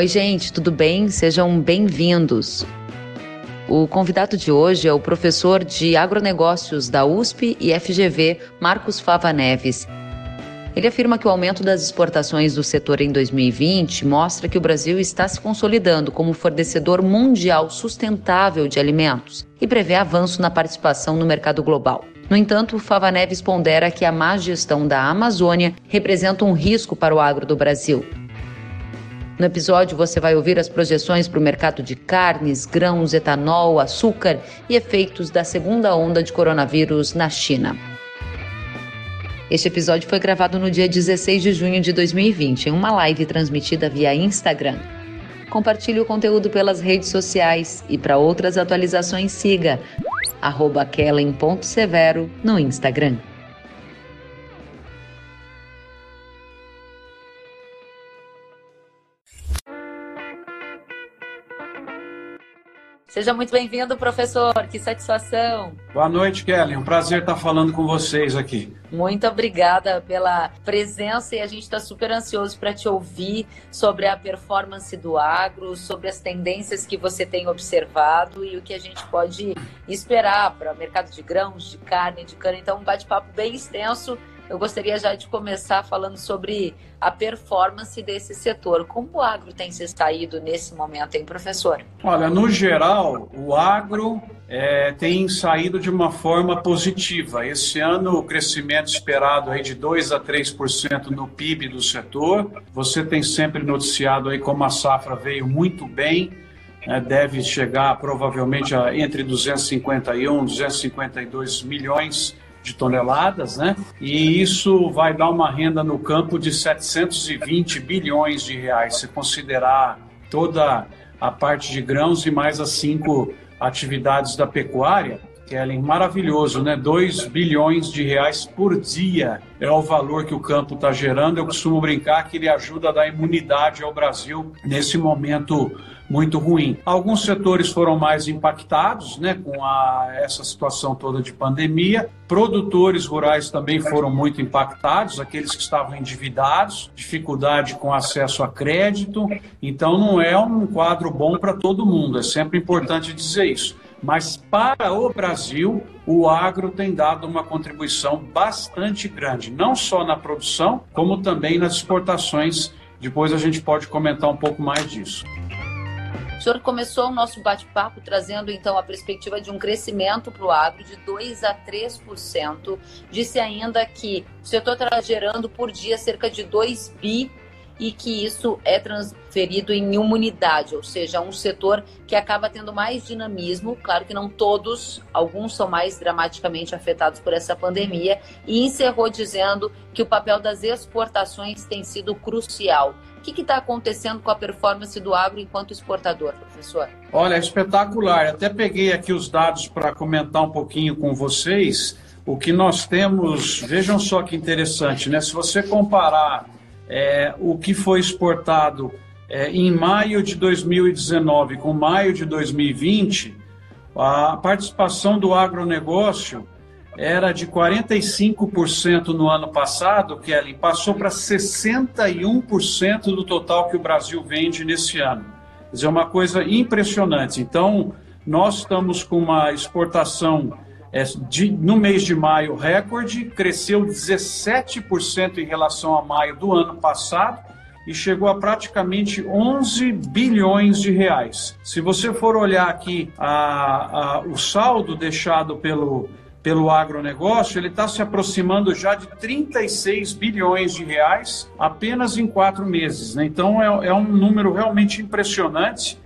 Oi, gente, tudo bem? Sejam bem-vindos. O convidado de hoje é o professor de agronegócios da USP e FGV, Marcos Fava Neves. Ele afirma que o aumento das exportações do setor em 2020 mostra que o Brasil está se consolidando como fornecedor mundial sustentável de alimentos e prevê avanço na participação no mercado global. No entanto, Fava Neves pondera que a má gestão da Amazônia representa um risco para o agro do Brasil. No episódio, você vai ouvir as projeções para o mercado de carnes, grãos, etanol, açúcar e efeitos da segunda onda de coronavírus na China. Este episódio foi gravado no dia 16 de junho de 2020, em uma live transmitida via Instagram. Compartilhe o conteúdo pelas redes sociais e para outras atualizações siga kellen.severo no Instagram. Seja muito bem-vindo, professor. Que satisfação. Boa noite, Kelly. Um prazer estar falando com vocês aqui. Muito obrigada pela presença e a gente está super ansioso para te ouvir sobre a performance do agro, sobre as tendências que você tem observado e o que a gente pode esperar para o mercado de grãos, de carne, de cana. Então, um bate-papo bem extenso eu gostaria já de começar falando sobre a performance desse setor. Como o agro tem se saído nesse momento, hein, professor? Olha, no geral, o agro é, tem saído de uma forma positiva. Esse ano, o crescimento esperado aí de 2 a 3% no PIB do setor. Você tem sempre noticiado aí como a safra veio muito bem. Né, deve chegar provavelmente a entre 251 e 252 milhões de toneladas, né? E isso vai dar uma renda no campo de 720 bilhões de reais, se considerar toda a parte de grãos e mais as cinco atividades da pecuária. Kellen, maravilhoso, né? 2 bilhões de reais por dia é o valor que o campo está gerando. Eu costumo brincar que ele ajuda a dar imunidade ao Brasil nesse momento muito ruim. Alguns setores foram mais impactados né, com a, essa situação toda de pandemia. Produtores rurais também foram muito impactados, aqueles que estavam endividados, dificuldade com acesso a crédito. Então, não é um quadro bom para todo mundo, é sempre importante dizer isso. Mas para o Brasil, o agro tem dado uma contribuição bastante grande, não só na produção, como também nas exportações. Depois a gente pode comentar um pouco mais disso. O senhor começou o nosso bate-papo trazendo então a perspectiva de um crescimento para o agro de 2 a 3%. Disse ainda que o setor está gerando por dia cerca de 2 bi e que isso é transferido em imunidade, ou seja, um setor que acaba tendo mais dinamismo. Claro que não todos, alguns são mais dramaticamente afetados por essa pandemia. E encerrou dizendo que o papel das exportações tem sido crucial. O que está acontecendo com a performance do agro enquanto exportador, professor? Olha, é espetacular. Até peguei aqui os dados para comentar um pouquinho com vocês. O que nós temos, vejam só que interessante, né? Se você comparar é, o que foi exportado é, em maio de 2019 com maio de 2020, a participação do agronegócio era de 45% no ano passado, Kelly, passou para 61% do total que o Brasil vende nesse ano. Quer dizer, é uma coisa impressionante. Então, nós estamos com uma exportação é, de, no mês de maio recorde, cresceu 17% em relação a maio do ano passado e chegou a praticamente 11 bilhões de reais. Se você for olhar aqui a, a, o saldo deixado pelo pelo agronegócio, ele está se aproximando já de 36 bilhões de reais apenas em quatro meses. Né? Então é, é um número realmente impressionante.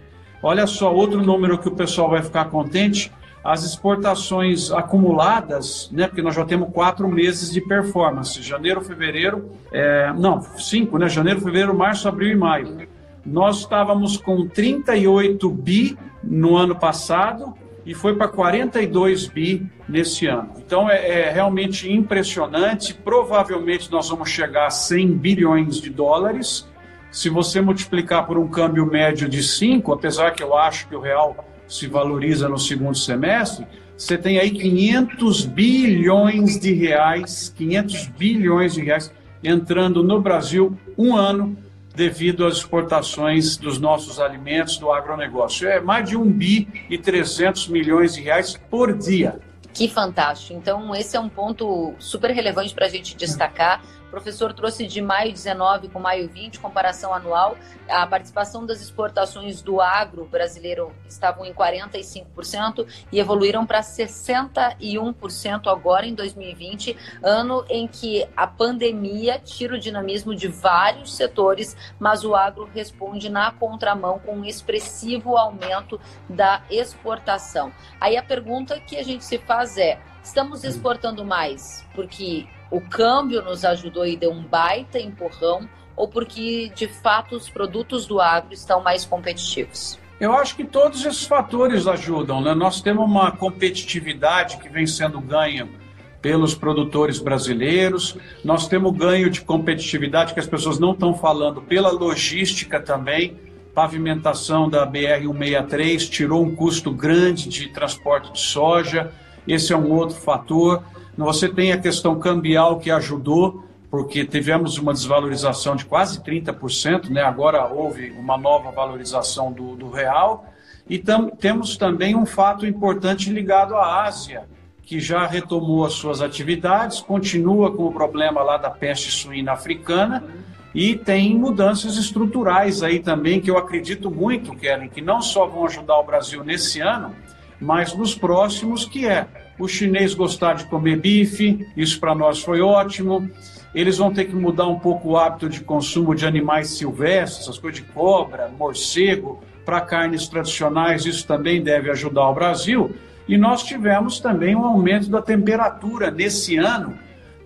Olha só, outro número que o pessoal vai ficar contente: as exportações acumuladas, né? Porque nós já temos quatro meses de performance: janeiro, fevereiro, é, não, cinco, né? Janeiro, fevereiro, março, abril e maio. Nós estávamos com 38 bi no ano passado e foi para 42 bi nesse ano. Então é, é, realmente impressionante. Provavelmente nós vamos chegar a 100 bilhões de dólares. Se você multiplicar por um câmbio médio de 5, apesar que eu acho que o real se valoriza no segundo semestre, você tem aí 500 bilhões de reais, 500 bilhões de reais entrando no Brasil um ano devido às exportações dos nossos alimentos do agronegócio. É mais de 1 bi e 300 milhões de reais por dia. Que fantástico. Então, esse é um ponto super relevante para a gente destacar professor trouxe de maio 19 com maio 20, comparação anual, a participação das exportações do agro brasileiro estavam em 45% e evoluíram para 61% agora em 2020, ano em que a pandemia tira o dinamismo de vários setores, mas o agro responde na contramão com um expressivo aumento da exportação. Aí a pergunta que a gente se faz é: estamos exportando mais porque o câmbio nos ajudou e deu um baita empurrão ou porque de fato os produtos do agro estão mais competitivos? Eu acho que todos esses fatores ajudam. Né? Nós temos uma competitividade que vem sendo ganha pelos produtores brasileiros, nós temos ganho de competitividade que as pessoas não estão falando pela logística também. Pavimentação da BR-163 tirou um custo grande de transporte de soja, esse é um outro fator. Você tem a questão cambial que ajudou, porque tivemos uma desvalorização de quase 30%, né? agora houve uma nova valorização do, do real. E tam, temos também um fato importante ligado à Ásia, que já retomou as suas atividades, continua com o problema lá da peste suína africana e tem mudanças estruturais aí também que eu acredito muito, Kellen, que não só vão ajudar o Brasil nesse ano, mas nos próximos, que é o chinês gostar de comer bife, isso para nós foi ótimo. Eles vão ter que mudar um pouco o hábito de consumo de animais silvestres, essas coisas de cobra, morcego, para carnes tradicionais, isso também deve ajudar o Brasil. E nós tivemos também um aumento da temperatura nesse ano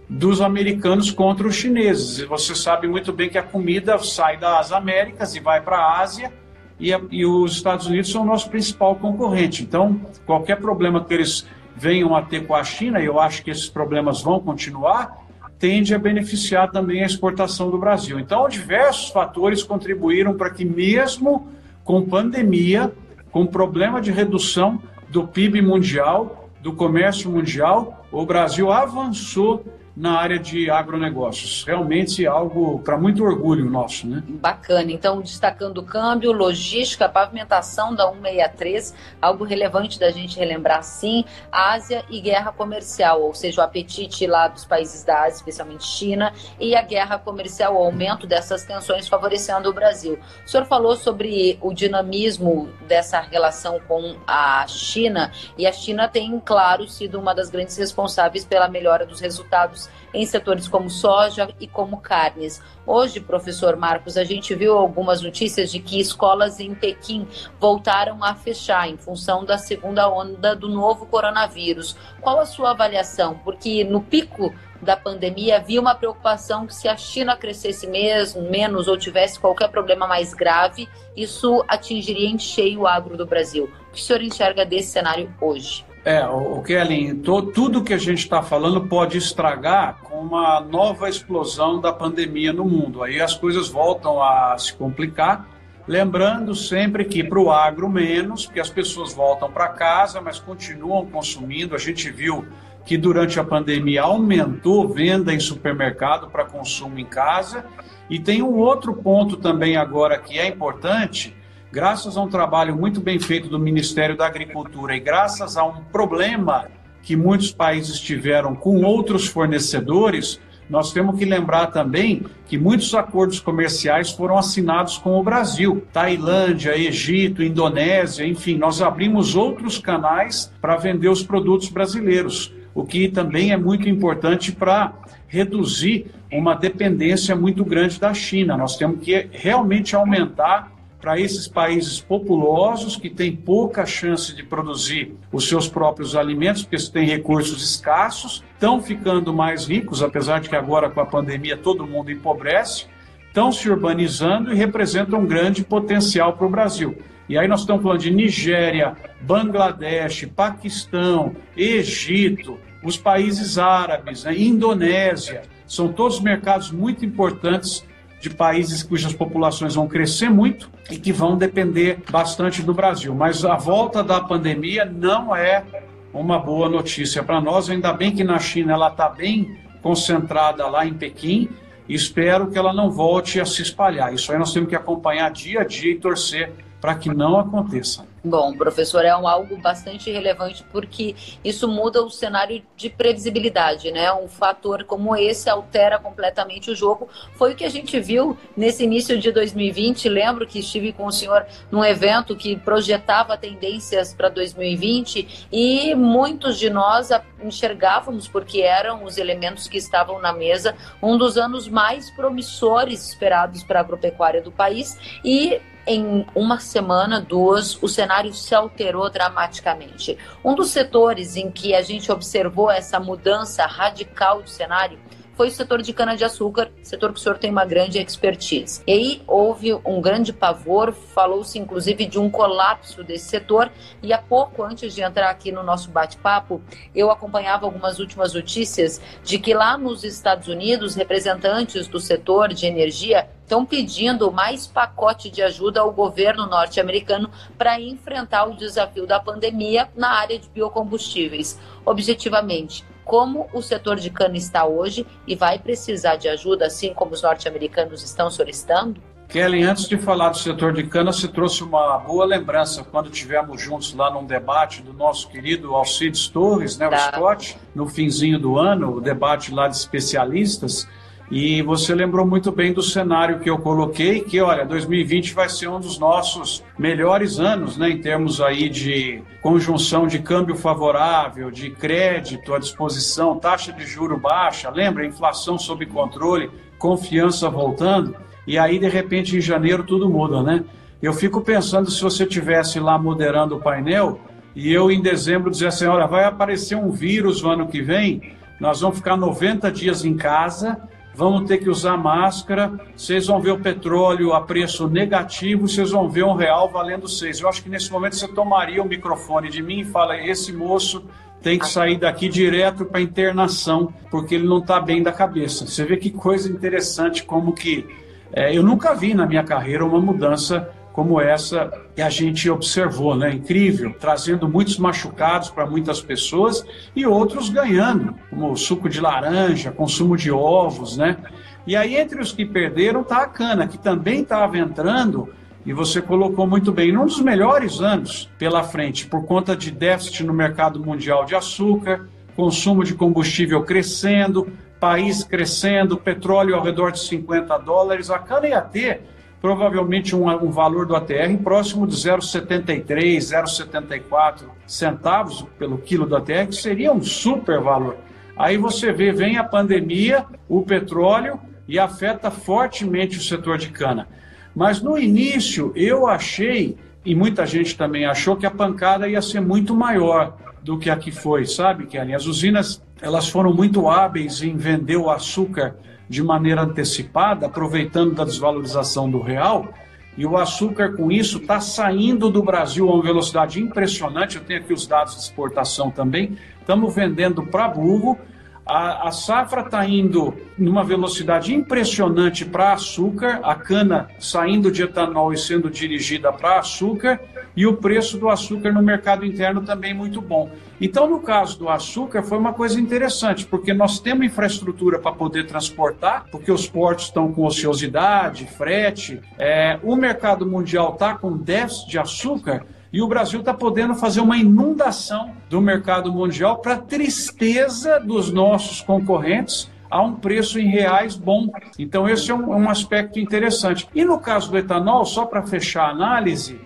dos americanos contra os chineses. Você sabe muito bem que a comida sai das Américas e vai para a Ásia e, e os Estados Unidos são o nosso principal concorrente. Então, qualquer problema que eles venham a ter com a China, e eu acho que esses problemas vão continuar, tende a beneficiar também a exportação do Brasil. Então, diversos fatores contribuíram para que, mesmo com pandemia, com problema de redução do PIB mundial, do comércio mundial, o Brasil avançou na área de agronegócios. Realmente algo para muito orgulho nosso, né? Bacana. Então, destacando o câmbio, logística, pavimentação da 163, algo relevante da gente relembrar sim, Ásia e guerra comercial, ou seja, o apetite lá dos países da Ásia, especialmente China, e a guerra comercial, o aumento dessas tensões favorecendo o Brasil. O senhor falou sobre o dinamismo dessa relação com a China, e a China tem, claro, sido uma das grandes responsáveis pela melhora dos resultados em setores como soja e como carnes. Hoje, professor Marcos, a gente viu algumas notícias de que escolas em Pequim voltaram a fechar em função da segunda onda do novo coronavírus. Qual a sua avaliação? Porque no pico da pandemia havia uma preocupação que se a China crescesse mesmo, menos ou tivesse qualquer problema mais grave, isso atingiria em cheio o agro do Brasil. O que o senhor enxerga desse cenário hoje? É, o Kellen, tudo que a gente está falando pode estragar com uma nova explosão da pandemia no mundo. Aí as coisas voltam a se complicar. Lembrando sempre que para o agro menos, porque as pessoas voltam para casa, mas continuam consumindo. A gente viu que durante a pandemia aumentou venda em supermercado para consumo em casa. E tem um outro ponto também agora que é importante, graças a um trabalho muito bem feito do Ministério da Agricultura e graças a um problema que muitos países tiveram com outros fornecedores, nós temos que lembrar também que muitos acordos comerciais foram assinados com o Brasil, Tailândia, Egito, Indonésia, enfim, nós abrimos outros canais para vender os produtos brasileiros, o que também é muito importante para reduzir uma dependência muito grande da China. Nós temos que realmente aumentar para esses países populosos que têm pouca chance de produzir os seus próprios alimentos, porque têm recursos escassos, estão ficando mais ricos, apesar de que agora com a pandemia todo mundo empobrece, estão se urbanizando e representam um grande potencial para o Brasil. E aí nós estamos falando de Nigéria, Bangladesh, Paquistão, Egito, os países árabes, né, Indonésia, são todos mercados muito importantes de países cujas populações vão crescer muito e que vão depender bastante do Brasil. Mas a volta da pandemia não é uma boa notícia para nós. Ainda bem que na China ela está bem concentrada lá em Pequim Espero que ela não volte a se espalhar. Isso aí nós temos que acompanhar dia a dia e torcer para que não aconteça. Bom, professor, é um algo bastante relevante porque isso muda o cenário de previsibilidade, né? Um fator como esse altera completamente o jogo. Foi o que a gente viu nesse início de 2020. Lembro que estive com o senhor num evento que projetava tendências para 2020 e muitos de nós enxergávamos, porque eram os elementos que estavam na mesa, um dos anos mais promissores esperados para a agropecuária do país e em uma semana, duas, o cenário se alterou dramaticamente. Um dos setores em que a gente observou essa mudança radical de cenário foi o setor de cana-de-açúcar, setor que o senhor tem uma grande expertise. E aí houve um grande pavor, falou-se inclusive de um colapso desse setor, e há pouco, antes de entrar aqui no nosso bate-papo, eu acompanhava algumas últimas notícias de que lá nos Estados Unidos, representantes do setor de energia estão pedindo mais pacote de ajuda ao governo norte-americano para enfrentar o desafio da pandemia na área de biocombustíveis. Objetivamente, como o setor de cana está hoje e vai precisar de ajuda, assim como os norte-americanos estão solicitando? Kelly, antes de falar do setor de cana, você trouxe uma boa lembrança quando tivemos juntos lá num debate do nosso querido Alcides Torres, né, tá. o Scott, no finzinho do ano, o debate lá de especialistas. E você lembrou muito bem do cenário que eu coloquei, que olha, 2020 vai ser um dos nossos melhores anos, né, em termos aí de conjunção de câmbio favorável, de crédito à disposição, taxa de juro baixa, lembra, inflação sob controle, confiança voltando. E aí de repente em janeiro tudo muda, né? Eu fico pensando se você tivesse lá moderando o painel e eu em dezembro dissesse assim, olha, vai aparecer um vírus no ano que vem, nós vamos ficar 90 dias em casa vamos ter que usar máscara, vocês vão ver o petróleo a preço negativo, vocês vão ver um real valendo seis. Eu acho que nesse momento você tomaria o microfone de mim e fala: esse moço tem que sair daqui direto para internação, porque ele não está bem da cabeça. Você vê que coisa interessante, como que é, eu nunca vi na minha carreira uma mudança como essa que a gente observou, né? Incrível, trazendo muitos machucados para muitas pessoas e outros ganhando, como suco de laranja, consumo de ovos, né? E aí entre os que perderam está a cana, que também estava entrando e você colocou muito bem, num dos melhores anos pela frente, por conta de déficit no mercado mundial de açúcar, consumo de combustível crescendo, país crescendo, petróleo ao redor de 50 dólares, a cana ia ter provavelmente um, um valor do ATR próximo de 0,73, 0,74 centavos pelo quilo do ATR, que seria um super valor. Aí você vê, vem a pandemia, o petróleo e afeta fortemente o setor de cana. Mas no início eu achei, e muita gente também achou, que a pancada ia ser muito maior do que a que foi, sabe, Kelly? As usinas elas foram muito hábeis em vender o açúcar de maneira antecipada, aproveitando da desvalorização do real. E o açúcar, com isso, está saindo do Brasil a uma velocidade impressionante. Eu tenho aqui os dados de exportação também. Estamos vendendo para burro a, a safra está indo numa velocidade impressionante para açúcar, a cana saindo de etanol e sendo dirigida para açúcar, e o preço do açúcar no mercado interno também muito bom. Então, no caso do açúcar, foi uma coisa interessante, porque nós temos infraestrutura para poder transportar, porque os portos estão com ociosidade, frete, é, o mercado mundial está com déficit de açúcar. E o Brasil está podendo fazer uma inundação do mercado mundial para tristeza dos nossos concorrentes a um preço em reais bom. Então, esse é um, um aspecto interessante. E no caso do etanol, só para fechar a análise,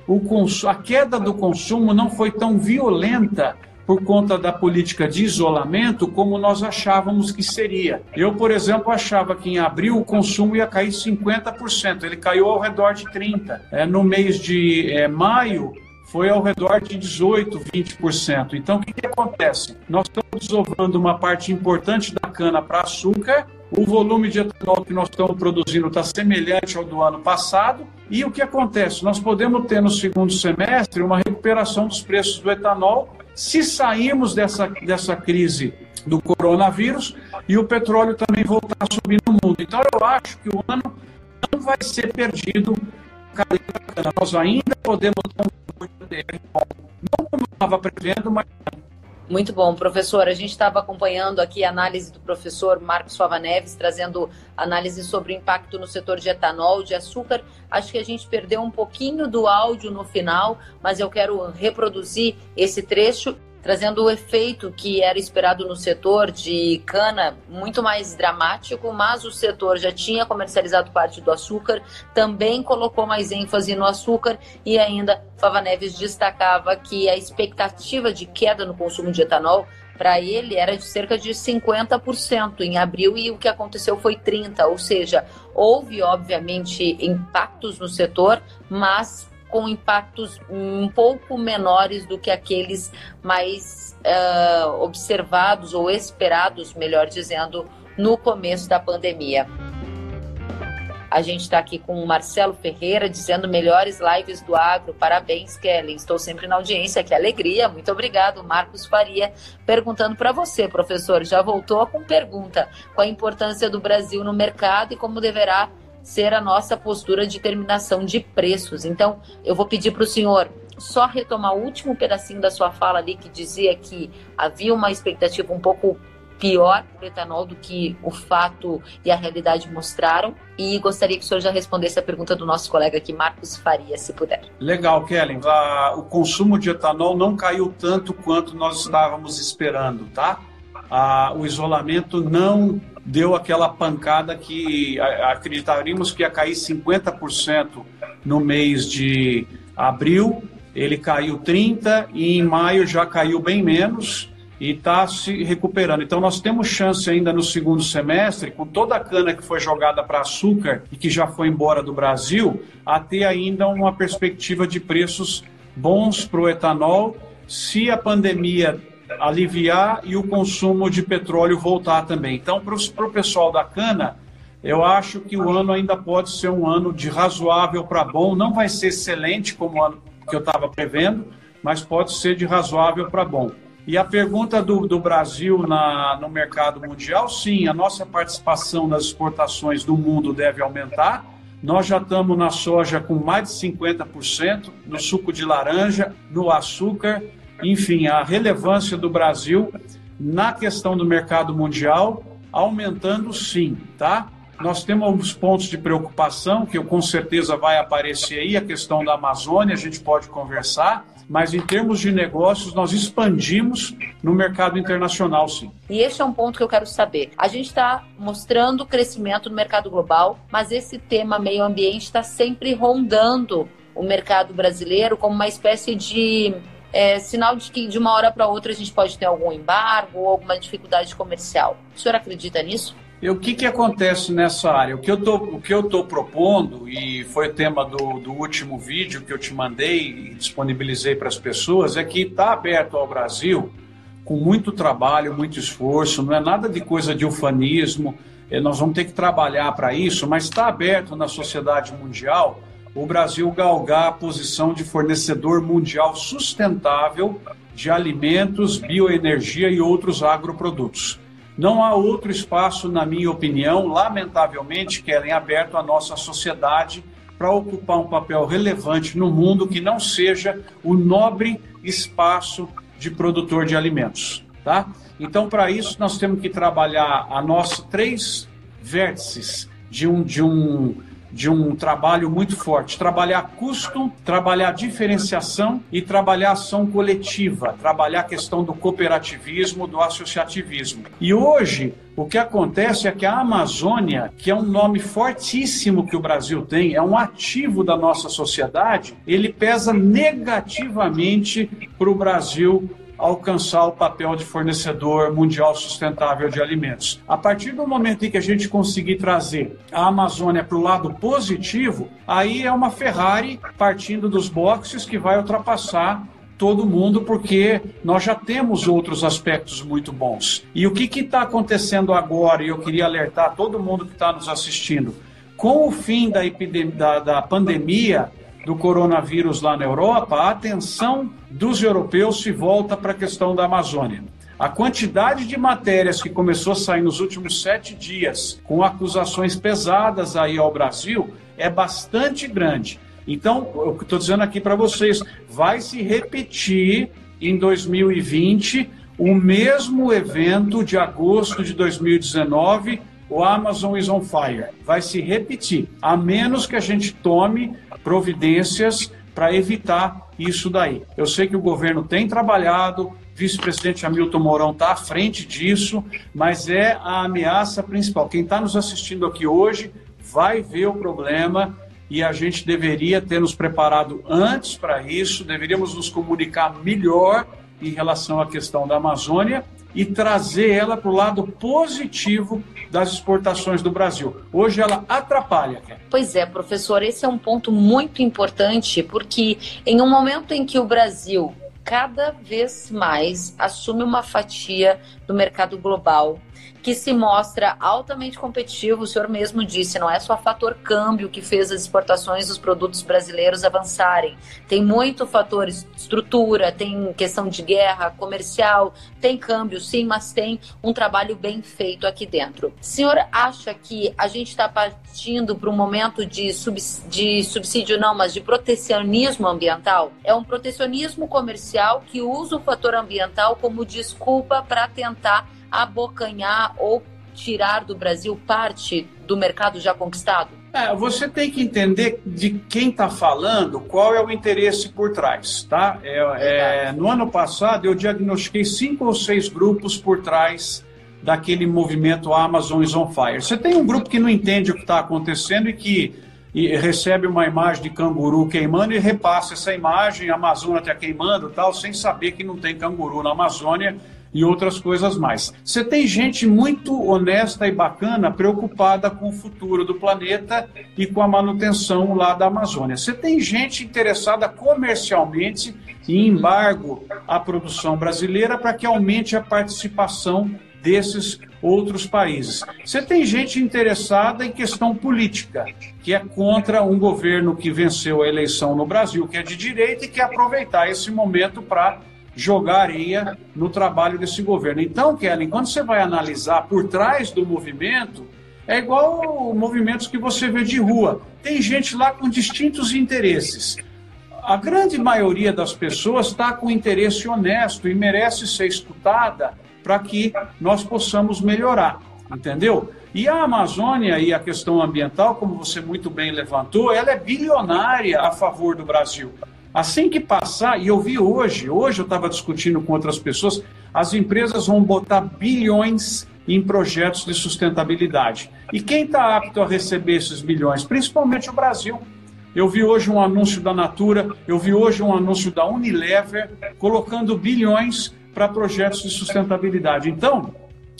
a queda do consumo não foi tão violenta por conta da política de isolamento como nós achávamos que seria. Eu, por exemplo, achava que em abril o consumo ia cair 50%, ele caiu ao redor de 30%. É, no mês de é, maio, foi ao redor de 18%, 20%. Então, o que, que acontece? Nós estamos desovando uma parte importante da cana para açúcar, o volume de etanol que nós estamos produzindo está semelhante ao do ano passado. E o que acontece? Nós podemos ter no segundo semestre uma recuperação dos preços do etanol se sairmos dessa, dessa crise do coronavírus e o petróleo também voltar a subir no mundo. Então, eu acho que o ano não vai ser perdido. Nós ainda podemos ter um não como estava prevendo, mas Muito bom, professor. A gente estava acompanhando aqui a análise do professor Marcos Fava Neves, trazendo análise sobre o impacto no setor de etanol, de açúcar. Acho que a gente perdeu um pouquinho do áudio no final, mas eu quero reproduzir esse trecho trazendo o efeito que era esperado no setor de cana muito mais dramático, mas o setor já tinha comercializado parte do açúcar, também colocou mais ênfase no açúcar e ainda Fava Neves destacava que a expectativa de queda no consumo de etanol para ele era de cerca de 50% em abril e o que aconteceu foi 30%, ou seja, houve obviamente impactos no setor, mas com impactos um pouco menores do que aqueles mais uh, observados ou esperados, melhor dizendo, no começo da pandemia. A gente está aqui com o Marcelo Ferreira dizendo melhores lives do agro. Parabéns, Kelly. Estou sempre na audiência. Que alegria. Muito obrigado. Marcos Faria perguntando para você, professor. Já voltou com pergunta: qual a importância do Brasil no mercado e como deverá ser a nossa postura de terminação de preços. Então, eu vou pedir para o senhor só retomar o último pedacinho da sua fala ali que dizia que havia uma expectativa um pouco pior para o etanol do que o fato e a realidade mostraram. E gostaria que o senhor já respondesse a pergunta do nosso colega aqui, Marcos Faria, se puder. Legal, Kellen. o consumo de etanol não caiu tanto quanto nós estávamos esperando, tá? Ah, o isolamento não deu aquela pancada que acreditaríamos que ia cair 50% no mês de abril, ele caiu 30% e em maio já caiu bem menos e está se recuperando. Então nós temos chance ainda no segundo semestre, com toda a cana que foi jogada para açúcar e que já foi embora do Brasil, a ter ainda uma perspectiva de preços bons para o etanol, se a pandemia aliviar e o consumo de petróleo voltar também. Então, para o pessoal da cana, eu acho que o ano ainda pode ser um ano de razoável para bom. Não vai ser excelente como o ano que eu estava prevendo, mas pode ser de razoável para bom. E a pergunta do, do Brasil na, no mercado mundial, sim, a nossa participação nas exportações do mundo deve aumentar. Nós já estamos na soja com mais de 50%, no suco de laranja, no açúcar enfim, a relevância do Brasil na questão do mercado mundial aumentando sim, tá? Nós temos alguns pontos de preocupação que eu, com certeza vai aparecer aí, a questão da Amazônia, a gente pode conversar, mas em termos de negócios, nós expandimos no mercado internacional, sim. E esse é um ponto que eu quero saber. A gente está mostrando crescimento no mercado global, mas esse tema meio ambiente está sempre rondando o mercado brasileiro como uma espécie de é, sinal de que de uma hora para outra a gente pode ter algum embargo ou alguma dificuldade comercial. O senhor acredita nisso? E o que, que acontece nessa área? O que eu estou propondo, e foi o tema do, do último vídeo que eu te mandei e disponibilizei para as pessoas, é que está aberto ao Brasil com muito trabalho, muito esforço, não é nada de coisa de ufanismo, é, nós vamos ter que trabalhar para isso, mas está aberto na sociedade mundial o Brasil galgar a posição de fornecedor mundial sustentável de alimentos, bioenergia e outros agroprodutos. Não há outro espaço, na minha opinião, lamentavelmente, Kellen, aberto à nossa sociedade para ocupar um papel relevante no mundo que não seja o nobre espaço de produtor de alimentos. Tá? Então, para isso, nós temos que trabalhar a nossa três vértices de um, de um de um trabalho muito forte. Trabalhar custo, trabalhar diferenciação e trabalhar ação coletiva, trabalhar a questão do cooperativismo, do associativismo. E hoje, o que acontece é que a Amazônia, que é um nome fortíssimo que o Brasil tem, é um ativo da nossa sociedade, ele pesa negativamente para o Brasil alcançar o papel de fornecedor mundial sustentável de alimentos. A partir do momento em que a gente conseguir trazer a Amazônia para o lado positivo, aí é uma Ferrari partindo dos boxes que vai ultrapassar todo mundo, porque nós já temos outros aspectos muito bons. E o que está acontecendo agora, e eu queria alertar todo mundo que está nos assistindo, com o fim da, da, da pandemia, do coronavírus lá na Europa, a atenção dos europeus se volta para a questão da Amazônia. A quantidade de matérias que começou a sair nos últimos sete dias, com acusações pesadas aí ao Brasil, é bastante grande. Então, eu estou dizendo aqui para vocês, vai se repetir em 2020 o mesmo evento de agosto de 2019, o Amazon is on fire. Vai se repetir, a menos que a gente tome providências para evitar isso daí. Eu sei que o governo tem trabalhado, vice-presidente Hamilton Mourão está à frente disso, mas é a ameaça principal. Quem está nos assistindo aqui hoje vai ver o problema e a gente deveria ter nos preparado antes para isso, deveríamos nos comunicar melhor em relação à questão da Amazônia e trazer ela para o lado positivo das exportações do Brasil. Hoje ela atrapalha. Pois é, professor, esse é um ponto muito importante, porque em um momento em que o Brasil cada vez mais assume uma fatia do mercado global que se mostra altamente competitivo. O senhor mesmo disse, não é só fator câmbio que fez as exportações dos produtos brasileiros avançarem. Tem muito fator estrutura, tem questão de guerra comercial, tem câmbio, sim, mas tem um trabalho bem feito aqui dentro. O senhor acha que a gente está partindo para um momento de, de subsídio, não, mas de protecionismo ambiental? É um protecionismo comercial que usa o fator ambiental como desculpa para tentar abocanhar ou tirar do Brasil parte do mercado já conquistado? É, você tem que entender de quem está falando, qual é o interesse por trás, tá? É, é, no ano passado eu diagnostiquei cinco ou seis grupos por trás daquele movimento Amazon is on Fire. Você tem um grupo que não entende o que está acontecendo e que e recebe uma imagem de canguru queimando e repassa essa imagem, a Amazônia está queimando tal, sem saber que não tem canguru na Amazônia e outras coisas mais. Você tem gente muito honesta e bacana, preocupada com o futuro do planeta e com a manutenção lá da Amazônia. Você tem gente interessada comercialmente em embargo à produção brasileira para que aumente a participação desses outros países. Você tem gente interessada em questão política, que é contra um governo que venceu a eleição no Brasil, que é de direita e quer aproveitar esse momento para jogar areia no trabalho desse governo. Então, Kellen, quando você vai analisar por trás do movimento, é igual movimentos que você vê de rua. Tem gente lá com distintos interesses. A grande maioria das pessoas está com interesse honesto e merece ser escutada para que nós possamos melhorar, entendeu? E a Amazônia e a questão ambiental, como você muito bem levantou, ela é bilionária a favor do Brasil. Assim que passar, e eu vi hoje, hoje eu estava discutindo com outras pessoas, as empresas vão botar bilhões em projetos de sustentabilidade. E quem está apto a receber esses bilhões? Principalmente o Brasil. Eu vi hoje um anúncio da Natura, eu vi hoje um anúncio da Unilever colocando bilhões para projetos de sustentabilidade. Então,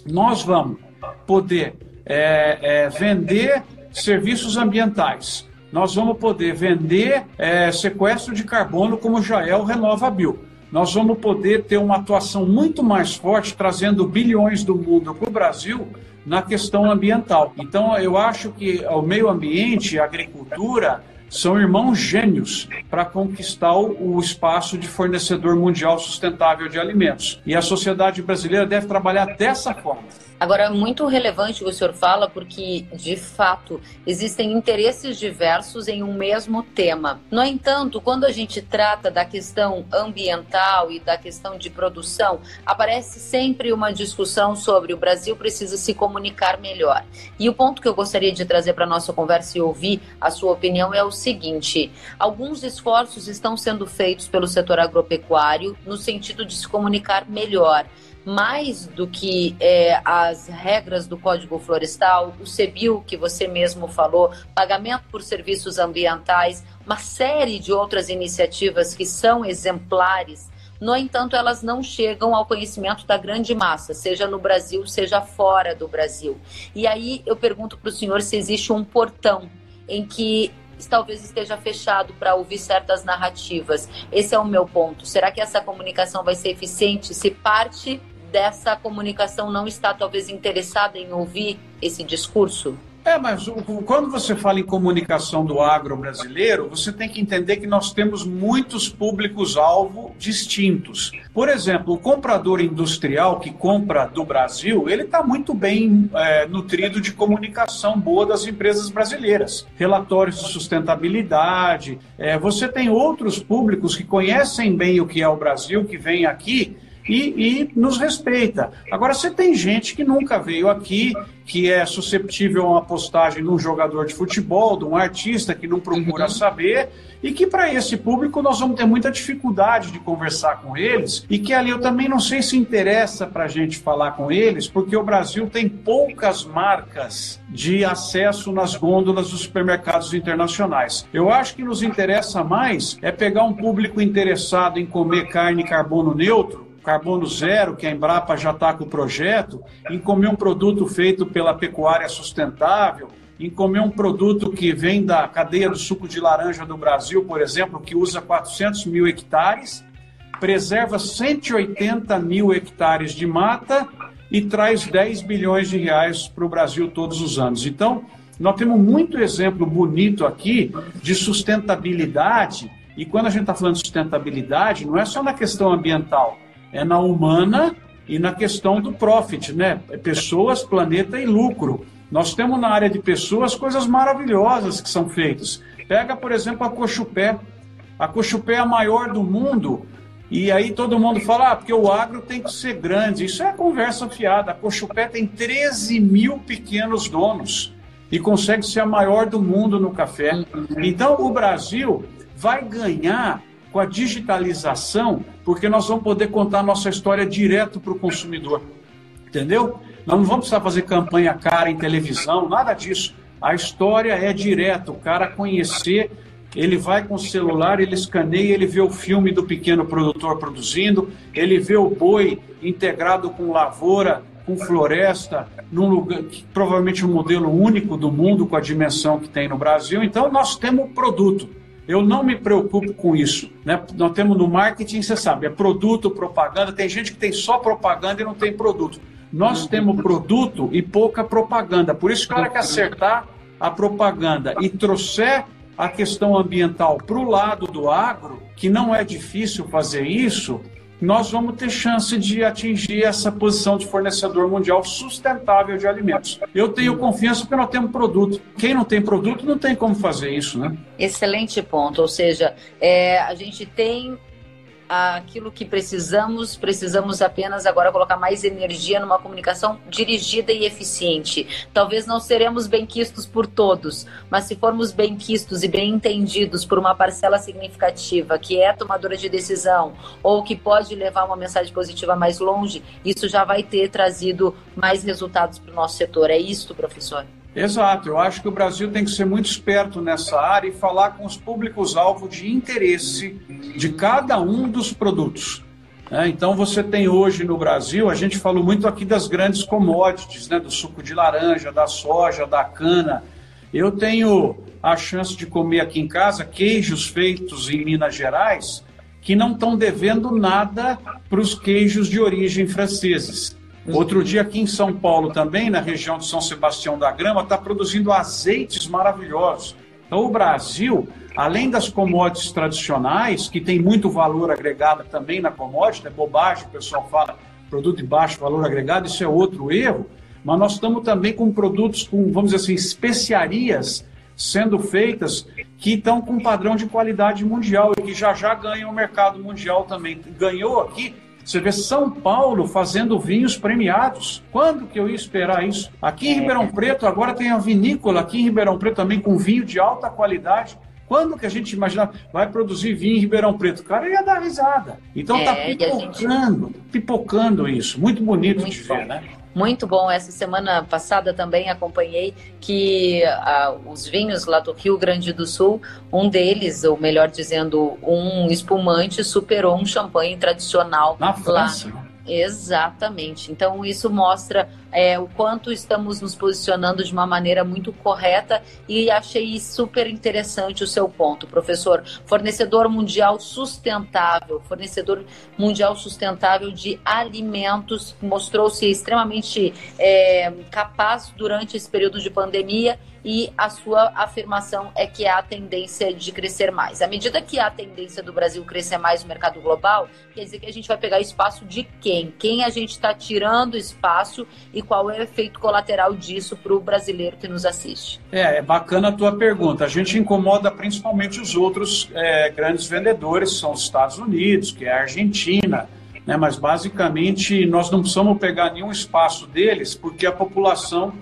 nós vamos poder é, é, vender serviços ambientais, nós vamos poder vender é, sequestro de carbono, como já é o Renova Bio. Nós vamos poder ter uma atuação muito mais forte, trazendo bilhões do mundo para o Brasil na questão ambiental. Então, eu acho que o meio ambiente, a agricultura, são irmãos gênios para conquistar o espaço de fornecedor mundial sustentável de alimentos. E a sociedade brasileira deve trabalhar dessa forma. Agora, muito relevante o que o senhor fala, porque, de fato, existem interesses diversos em um mesmo tema. No entanto, quando a gente trata da questão ambiental e da questão de produção, aparece sempre uma discussão sobre o Brasil precisa se comunicar melhor. E o ponto que eu gostaria de trazer para a nossa conversa e ouvir a sua opinião é o seguinte: alguns esforços estão sendo feitos pelo setor agropecuário no sentido de se comunicar melhor mais do que é, as regras do Código Florestal, o CEBIL, que você mesmo falou, pagamento por serviços ambientais, uma série de outras iniciativas que são exemplares. No entanto, elas não chegam ao conhecimento da grande massa, seja no Brasil, seja fora do Brasil. E aí eu pergunto para o senhor se existe um portão em que talvez esteja fechado para ouvir certas narrativas. Esse é o meu ponto. Será que essa comunicação vai ser eficiente se parte dessa comunicação não está talvez interessada em ouvir esse discurso? É, mas quando você fala em comunicação do agro brasileiro, você tem que entender que nós temos muitos públicos-alvo distintos. Por exemplo, o comprador industrial que compra do Brasil, ele está muito bem é, nutrido de comunicação boa das empresas brasileiras. Relatórios de sustentabilidade. É, você tem outros públicos que conhecem bem o que é o Brasil, que vêm aqui e, e nos respeita. Agora, você tem gente que nunca veio aqui, que é susceptível a uma postagem de um jogador de futebol, de um artista que não procura uhum. saber, e que para esse público nós vamos ter muita dificuldade de conversar com eles, e que ali eu também não sei se interessa para a gente falar com eles, porque o Brasil tem poucas marcas de acesso nas gôndolas dos supermercados internacionais. Eu acho que nos interessa mais é pegar um público interessado em comer carne carbono neutro, carbono zero, que a Embrapa já está com o projeto, em comer um produto feito pela pecuária sustentável, em comer um produto que vem da cadeia do suco de laranja do Brasil, por exemplo, que usa 400 mil hectares, preserva 180 mil hectares de mata e traz 10 bilhões de reais para o Brasil todos os anos. Então, nós temos muito exemplo bonito aqui de sustentabilidade, e quando a gente está falando de sustentabilidade, não é só na questão ambiental, é na humana e na questão do profit, né? Pessoas, planeta e lucro. Nós temos na área de pessoas coisas maravilhosas que são feitas. Pega, por exemplo, a Cochupé. A Cochupé é a maior do mundo. E aí todo mundo fala, ah, porque o agro tem que ser grande. Isso é conversa fiada. A Cochupé tem 13 mil pequenos donos e consegue ser a maior do mundo no café. Então o Brasil vai ganhar com a digitalização, porque nós vamos poder contar nossa história direto para o consumidor. Entendeu? Nós não vamos precisar fazer campanha cara em televisão, nada disso. A história é direta, o cara conhecer, ele vai com o celular, ele escaneia, ele vê o filme do pequeno produtor produzindo, ele vê o boi integrado com lavoura, com floresta, num lugar, provavelmente um modelo único do mundo com a dimensão que tem no Brasil. Então nós temos produto. Eu não me preocupo com isso. Né? Nós temos no marketing, você sabe, é produto, propaganda. Tem gente que tem só propaganda e não tem produto. Nós temos produto e pouca propaganda. Por isso que a hora que acertar a propaganda e trouxer a questão ambiental para o lado do agro, que não é difícil fazer isso, nós vamos ter chance de atingir essa posição de fornecedor mundial sustentável de alimentos. Eu tenho confiança porque nós temos produto. Quem não tem produto não tem como fazer isso, né? Excelente ponto. Ou seja, é, a gente tem aquilo que precisamos, precisamos apenas agora colocar mais energia numa comunicação dirigida e eficiente. Talvez não seremos bem quistos por todos, mas se formos bem quistos e bem entendidos por uma parcela significativa que é tomadora de decisão ou que pode levar uma mensagem positiva mais longe, isso já vai ter trazido mais resultados para o nosso setor. É isso, professor? Exato, eu acho que o Brasil tem que ser muito esperto nessa área e falar com os públicos-alvo de interesse de cada um dos produtos. É, então, você tem hoje no Brasil, a gente falou muito aqui das grandes commodities, né, do suco de laranja, da soja, da cana. Eu tenho a chance de comer aqui em casa queijos feitos em Minas Gerais que não estão devendo nada para os queijos de origem franceses. Outro dia aqui em São Paulo também, na região de São Sebastião da Grama, está produzindo azeites maravilhosos. Então o Brasil, além das commodities tradicionais, que tem muito valor agregado também na commodity, é bobagem, o pessoal fala produto de baixo valor agregado, isso é outro erro, mas nós estamos também com produtos com, vamos dizer assim, especiarias sendo feitas que estão com padrão de qualidade mundial e que já já ganham o mercado mundial também. Ganhou aqui você vê São Paulo fazendo vinhos premiados. Quando que eu ia esperar isso? Aqui em Ribeirão Preto, agora tem a vinícola aqui em Ribeirão Preto também com vinho de alta qualidade. Quando que a gente imaginava vai produzir vinho em Ribeirão Preto? O cara ia dar risada. Então está é, pipocando, gente... pipocando isso. Muito bonito Muito de bom. ver, né? Muito bom. Essa semana passada também acompanhei que uh, os vinhos lá do Rio Grande do Sul, um deles, ou melhor dizendo, um espumante superou um champanhe tradicional Na França. Exatamente. Então, isso mostra é, o quanto estamos nos posicionando de uma maneira muito correta e achei super interessante o seu ponto, professor. Fornecedor mundial sustentável, fornecedor mundial sustentável de alimentos, mostrou-se extremamente é, capaz durante esse período de pandemia e a sua afirmação é que há tendência de crescer mais. À medida que há tendência do Brasil crescer mais no mercado global, quer dizer que a gente vai pegar espaço de quem? Quem a gente está tirando espaço e qual é o efeito colateral disso para o brasileiro que nos assiste? É, é bacana a tua pergunta. A gente incomoda principalmente os outros é, grandes vendedores, são os Estados Unidos, que é a Argentina, né? mas basicamente nós não precisamos pegar nenhum espaço deles, porque a população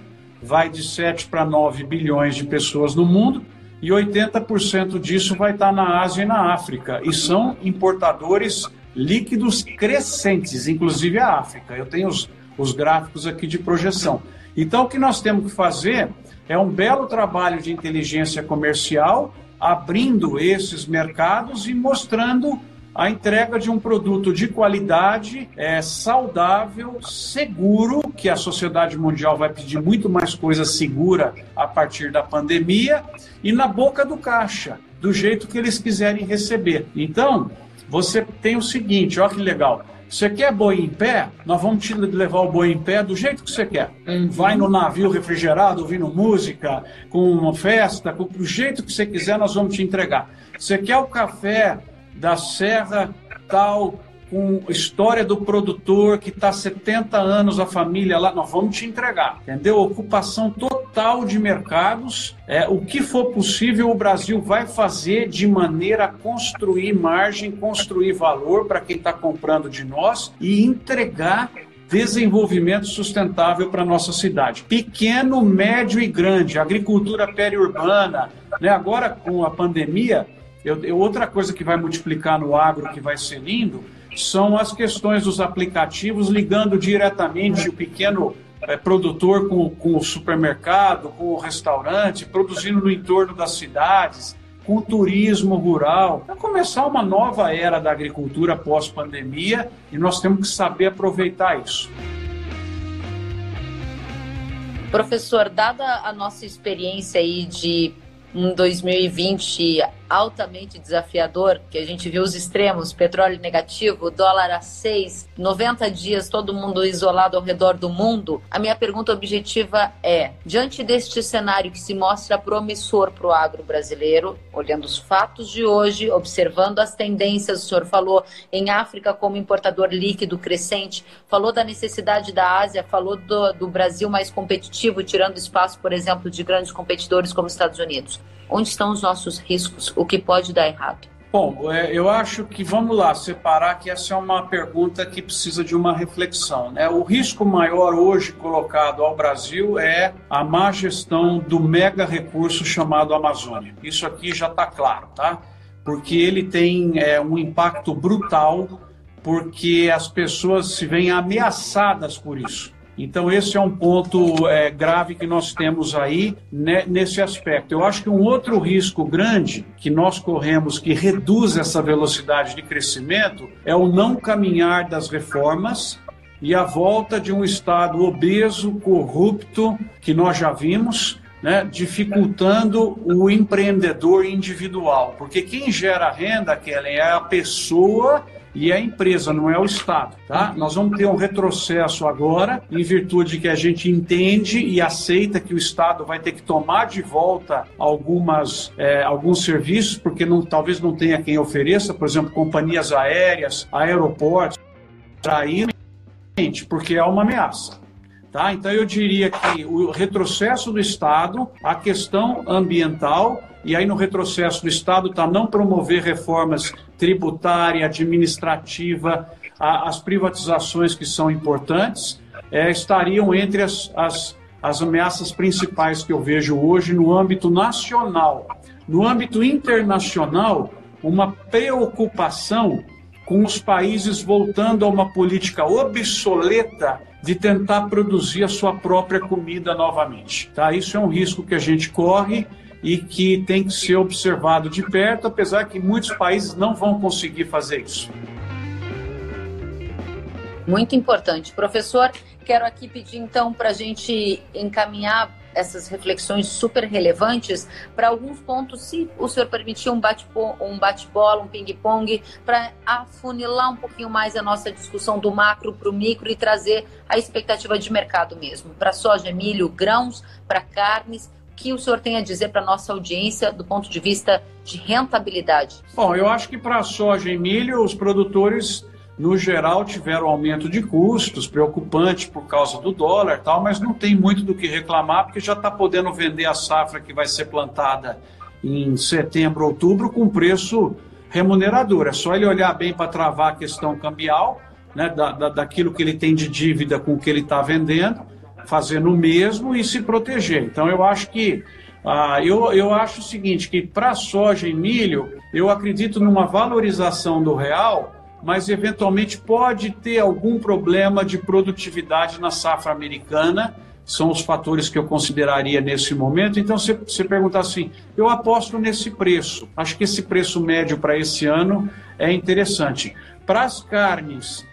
vai de 7 para 9 bilhões de pessoas no mundo e 80% disso vai estar na Ásia e na África, e são importadores líquidos crescentes, inclusive a África. Eu tenho os, os gráficos aqui de projeção. Então, o que nós temos que fazer é um belo trabalho de inteligência comercial, abrindo esses mercados e mostrando a entrega de um produto de qualidade, é, saudável, seguro, que a sociedade mundial vai pedir muito mais coisa segura a partir da pandemia, e na boca do caixa, do jeito que eles quiserem receber. Então, você tem o seguinte, olha que legal. Você quer boi em pé? Nós vamos te levar o boi em pé do jeito que você quer. Uhum. Vai no navio refrigerado, ouvindo música, com uma festa, com, do jeito que você quiser, nós vamos te entregar. Você quer o café da serra tal, com história do produtor que está 70 anos a família lá, nós vamos te entregar, entendeu? Ocupação total de mercados, é, o que for possível o Brasil vai fazer de maneira a construir margem, construir valor para quem está comprando de nós e entregar desenvolvimento sustentável para nossa cidade. Pequeno, médio e grande, agricultura periurbana. Né? Agora, com a pandemia, eu, eu, outra coisa que vai multiplicar no agro, que vai ser lindo, são as questões dos aplicativos ligando diretamente o pequeno é, produtor com, com o supermercado, com o restaurante, produzindo no entorno das cidades, com o turismo rural. Vai começar uma nova era da agricultura pós-pandemia e nós temos que saber aproveitar isso. Professor, dada a nossa experiência aí de um 2020 altamente desafiador, que a gente viu os extremos, petróleo negativo, dólar a 6, 90 dias todo mundo isolado ao redor do mundo. A minha pergunta objetiva é: diante deste cenário que se mostra promissor para o agro brasileiro, olhando os fatos de hoje, observando as tendências, o senhor falou em África como importador líquido crescente, falou da necessidade da Ásia, falou do, do Brasil mais competitivo, tirando espaço, por exemplo, de grandes competidores como os Estados Unidos. Onde estão os nossos riscos? O que pode dar errado? Bom, é, eu acho que vamos lá separar que essa é uma pergunta que precisa de uma reflexão. Né? O risco maior hoje colocado ao Brasil é a má gestão do mega recurso chamado Amazônia. Isso aqui já está claro, tá? Porque ele tem é, um impacto brutal, porque as pessoas se veem ameaçadas por isso. Então, esse é um ponto é, grave que nós temos aí né, nesse aspecto. Eu acho que um outro risco grande que nós corremos, que reduz essa velocidade de crescimento, é o não caminhar das reformas e a volta de um Estado obeso, corrupto, que nós já vimos, né, dificultando o empreendedor individual. Porque quem gera renda, Kellen, é a pessoa e é a empresa, não é o Estado. Tá? Nós vamos ter um retrocesso agora, em virtude que a gente entende e aceita que o Estado vai ter que tomar de volta algumas, é, alguns serviços, porque não, talvez não tenha quem ofereça, por exemplo, companhias aéreas, aeroportos, traindo, porque é uma ameaça. Tá? Então eu diria que o retrocesso do Estado, a questão ambiental, e aí no retrocesso do Estado está não promover reformas tributária, administrativa, a, as privatizações que são importantes, é, estariam entre as, as, as ameaças principais que eu vejo hoje no âmbito nacional. No âmbito internacional, uma preocupação com os países voltando a uma política obsoleta de tentar produzir a sua própria comida novamente. Tá? Isso é um risco que a gente corre e que tem que ser observado de perto, apesar que muitos países não vão conseguir fazer isso. Muito importante. Professor, quero aqui pedir então para a gente encaminhar essas reflexões super relevantes para alguns pontos, se o senhor permitir um bate-bola, um, bate um ping-pong, para afunilar um pouquinho mais a nossa discussão do macro para o micro e trazer a expectativa de mercado mesmo, para soja, milho, grãos, para carnes. O que o senhor tem a dizer para a nossa audiência do ponto de vista de rentabilidade? Bom, eu acho que para soja e milho, os produtores no geral tiveram aumento de custos, preocupante por causa do dólar tal, mas não tem muito do que reclamar, porque já está podendo vender a safra que vai ser plantada em setembro, outubro, com preço remunerador. É só ele olhar bem para travar a questão cambial, né, da, da, daquilo que ele tem de dívida com o que ele está vendendo, fazendo o mesmo e se proteger. Então, eu acho que ah, eu, eu acho o seguinte, que para soja e milho, eu acredito numa valorização do real, mas eventualmente pode ter algum problema de produtividade na safra americana, são os fatores que eu consideraria nesse momento. Então, se você perguntar assim, eu aposto nesse preço. Acho que esse preço médio para esse ano é interessante. Para as carnes,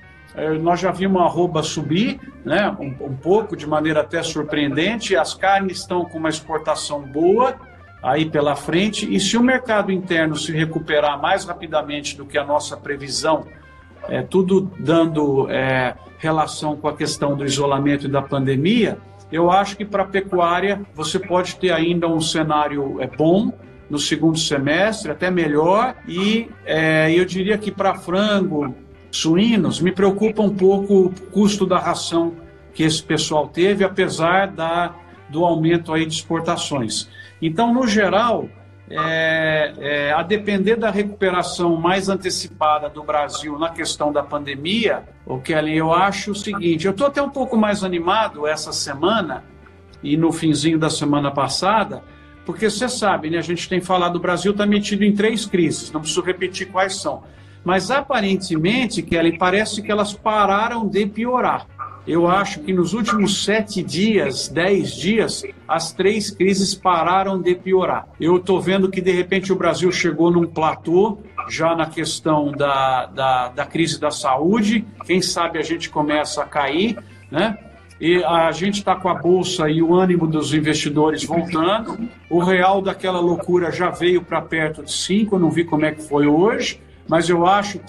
nós já vimos a arroba subir, né, um, um, pouco, de maneira até surpreendente. As carnes estão com uma exportação boa aí pela frente. E se o mercado interno se recuperar mais rapidamente do que a nossa previsão, é, tudo dando é, relação com a questão do isolamento e da pandemia, eu acho que para a pecuária você pode ter ainda um cenário é, bom no segundo semestre, até melhor, e é, eu diria que para frango, suínos, me preocupa um pouco o custo da ração que esse pessoal teve, apesar da, do aumento aí de exportações. Então, no geral, é, é, a depender da recuperação mais antecipada do Brasil na questão da pandemia, o Kelly, eu acho o seguinte: eu estou até um pouco mais animado essa semana e no finzinho da semana passada, porque você sabe, né, a gente tem falado, o Brasil está metido em três crises, não preciso repetir quais são. Mas aparentemente, Kelly, parece que elas pararam de piorar. Eu acho que nos últimos sete dias, dez dias, as três crises pararam de piorar. Eu estou vendo que, de repente, o Brasil chegou num platô, já na questão da, da, da crise da saúde. Quem sabe a gente começa a cair, né? E a gente está com a bolsa e o ânimo dos investidores voltando. O real daquela loucura já veio para perto de 5, não vi como é que foi hoje, mas eu acho,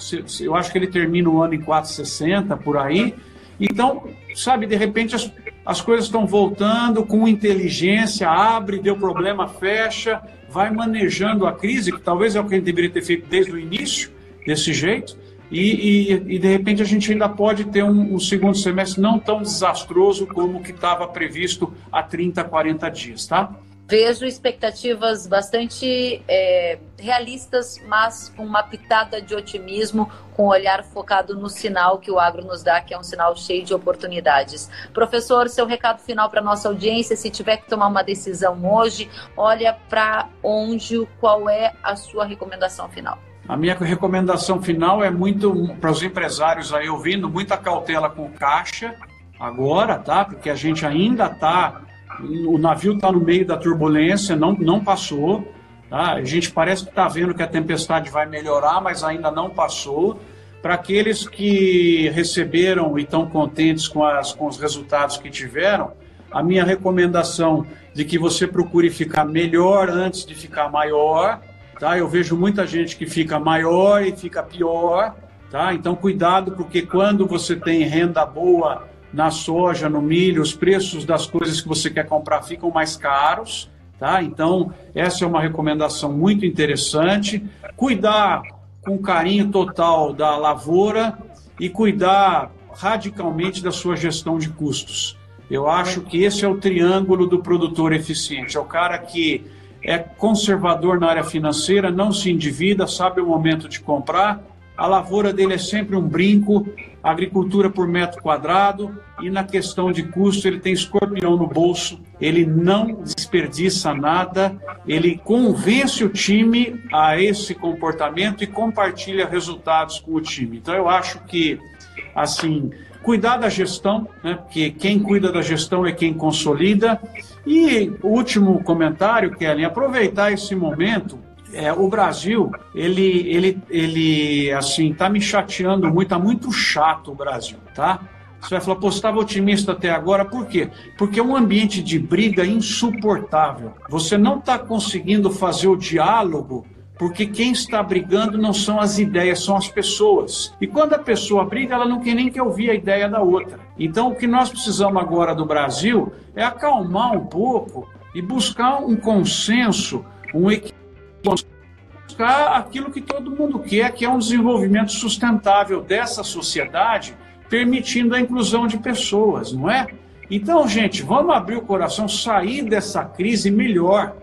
eu acho que ele termina o ano em 4,60 por aí. Então, sabe, de repente as, as coisas estão voltando com inteligência, abre, deu problema, fecha, vai manejando a crise, que talvez é o que a gente deveria ter feito desde o início, desse jeito, e, e, e de repente a gente ainda pode ter um, um segundo semestre não tão desastroso como o que estava previsto há 30, 40 dias, tá? Vejo expectativas bastante é, realistas, mas com uma pitada de otimismo, com um olhar focado no sinal que o agro nos dá, que é um sinal cheio de oportunidades. Professor, seu recado final para nossa audiência, se tiver que tomar uma decisão hoje, olha para onde, qual é a sua recomendação final? A minha recomendação final é muito para os empresários aí ouvindo, muita cautela com caixa agora, tá? Porque a gente ainda está o navio está no meio da turbulência, não, não passou. Tá? A gente parece que está vendo que a tempestade vai melhorar, mas ainda não passou. Para aqueles que receberam e estão contentes com, as, com os resultados que tiveram, a minha recomendação de que você procure ficar melhor antes de ficar maior. Tá? Eu vejo muita gente que fica maior e fica pior. Tá? Então, cuidado, porque quando você tem renda boa na soja, no milho, os preços das coisas que você quer comprar ficam mais caros, tá? Então, essa é uma recomendação muito interessante. Cuidar com carinho total da lavoura e cuidar radicalmente da sua gestão de custos. Eu acho que esse é o triângulo do produtor eficiente. É o cara que é conservador na área financeira, não se endivida, sabe o momento de comprar. A lavoura dele é sempre um brinco, agricultura por metro quadrado e na questão de custo ele tem escorpião no bolso, ele não desperdiça nada, ele convence o time a esse comportamento e compartilha resultados com o time. Então eu acho que assim cuidar da gestão, né? Porque quem cuida da gestão é quem consolida. E o último comentário, Kellen, aproveitar esse momento é, o Brasil, ele, ele, ele, assim, tá me chateando muito, tá muito chato o Brasil, tá? Você vai falar, pô, você estava otimista até agora, por quê? Porque é um ambiente de briga insuportável. Você não está conseguindo fazer o diálogo porque quem está brigando não são as ideias, são as pessoas. E quando a pessoa briga, ela não quer nem que ouvir a ideia da outra. Então, o que nós precisamos agora do Brasil é acalmar um pouco e buscar um consenso, um equilíbrio buscar aquilo que todo mundo quer, que é um desenvolvimento sustentável dessa sociedade, permitindo a inclusão de pessoas, não é? Então, gente, vamos abrir o coração, sair dessa crise melhor,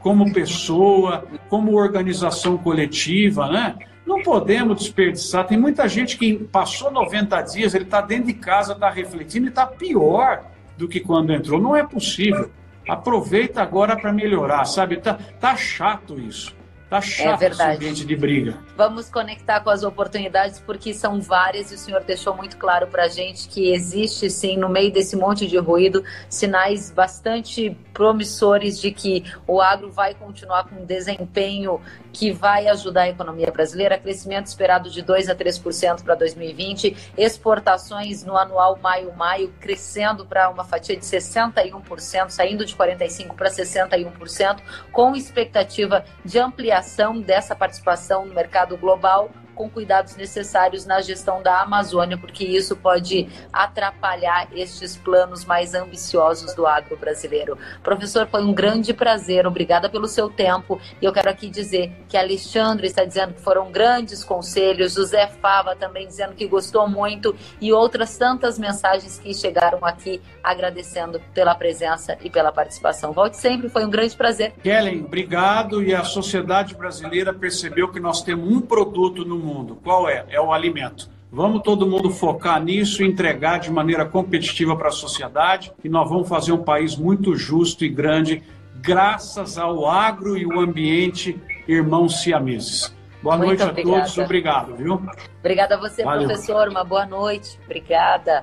como pessoa, como organização coletiva, né? Não podemos desperdiçar. Tem muita gente que passou 90 dias, ele está dentro de casa, está refletindo e está pior do que quando entrou. Não é possível. Aproveita agora para melhorar, sabe? Tá, tá chato isso. Tá é chato é esse ambiente de briga. Vamos conectar com as oportunidades, porque são várias e o senhor deixou muito claro para a gente que existe, sim, no meio desse monte de ruído, sinais bastante promissores de que o agro vai continuar com um desempenho que vai ajudar a economia brasileira. Crescimento esperado de 2 a 3% para 2020, exportações no anual maio-maio crescendo para uma fatia de 61%, saindo de 45% para 61%, com expectativa de ampliação dessa participação no mercado global com cuidados necessários na gestão da Amazônia, porque isso pode atrapalhar estes planos mais ambiciosos do agro brasileiro. Professor, foi um grande prazer, obrigada pelo seu tempo. E eu quero aqui dizer que Alexandre está dizendo que foram grandes conselhos, José Fava também dizendo que gostou muito e outras tantas mensagens que chegaram aqui agradecendo pela presença e pela participação. Volte sempre, foi um grande prazer. Kellen, obrigado. E a sociedade brasileira percebeu que nós temos um produto no mundo mundo. Qual é? É o alimento. Vamos todo mundo focar nisso e entregar de maneira competitiva para a sociedade e nós vamos fazer um país muito justo e grande graças ao agro e o ambiente irmãos siameses. Boa muito noite obrigada. a todos, obrigado, viu? Obrigada a você, Valeu. professor, uma boa noite. Obrigada.